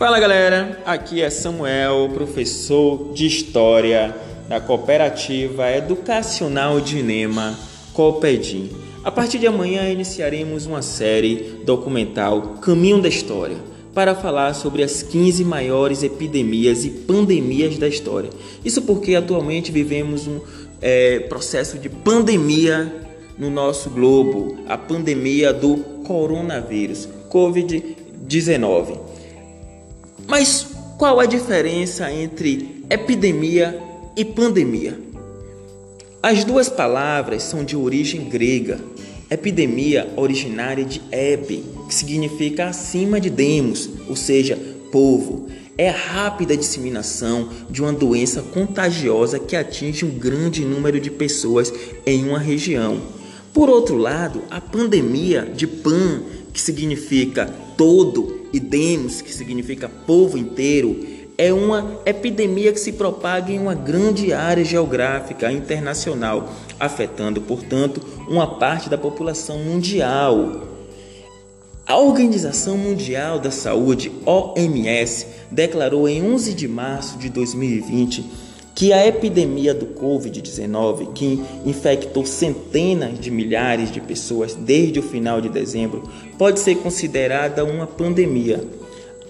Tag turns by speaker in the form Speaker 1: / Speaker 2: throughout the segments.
Speaker 1: Fala galera, aqui é Samuel, professor de História da Cooperativa Educacional Dinema Coopedim. A partir de amanhã iniciaremos uma série documental Caminho da História para falar sobre as 15 maiores epidemias e pandemias da história. Isso porque atualmente vivemos um é, processo de pandemia no nosso globo, a pandemia do coronavírus, Covid-19. Mas qual a diferença entre epidemia e pandemia? As duas palavras são de origem grega. Epidemia originária de ebe, que significa acima de demos, ou seja, povo. É a rápida disseminação de uma doença contagiosa que atinge um grande número de pessoas em uma região. Por outro lado, a pandemia de pan, que significa todo e demos, que significa povo inteiro, é uma epidemia que se propaga em uma grande área geográfica internacional, afetando, portanto, uma parte da população mundial. A Organização Mundial da Saúde, OMS, declarou em 11 de março de 2020 que a epidemia do Covid-19, que infectou centenas de milhares de pessoas desde o final de dezembro, pode ser considerada uma pandemia.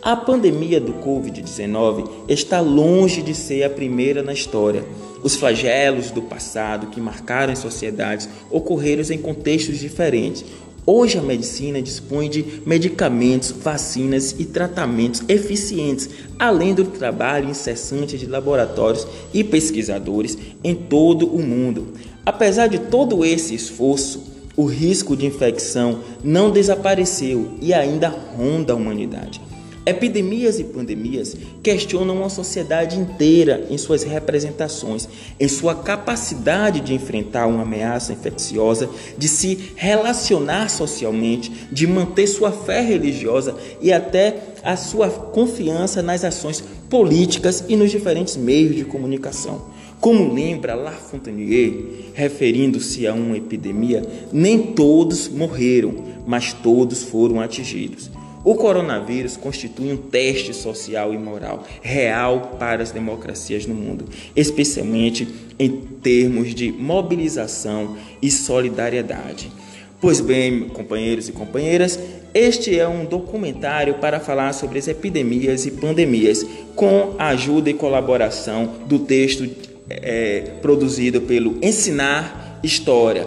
Speaker 1: A pandemia do Covid-19 está longe de ser a primeira na história. Os flagelos do passado que marcaram as sociedades ocorreram em contextos diferentes. Hoje a medicina dispõe de medicamentos, vacinas e tratamentos eficientes, além do trabalho incessante de laboratórios e pesquisadores em todo o mundo. Apesar de todo esse esforço, o risco de infecção não desapareceu e ainda ronda a humanidade. Epidemias e pandemias questionam uma sociedade inteira em suas representações, em sua capacidade de enfrentar uma ameaça infecciosa, de se relacionar socialmente, de manter sua fé religiosa e até a sua confiança nas ações políticas e nos diferentes meios de comunicação. Como lembra La Fontaine, referindo-se a uma epidemia, nem todos morreram, mas todos foram atingidos. O coronavírus constitui um teste social e moral real para as democracias no mundo, especialmente em termos de mobilização e solidariedade. Pois bem, companheiros e companheiras, este é um documentário para falar sobre as epidemias e pandemias, com a ajuda e colaboração do texto é, produzido pelo Ensinar História.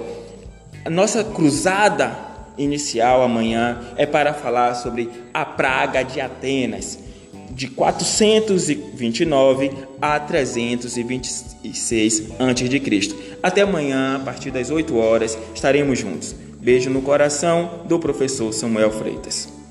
Speaker 1: A nossa cruzada inicial amanhã é para falar sobre a praga de Atenas, de 429 a 326 a.C. Até amanhã, a partir das 8 horas, estaremos juntos. Beijo no coração do professor Samuel Freitas.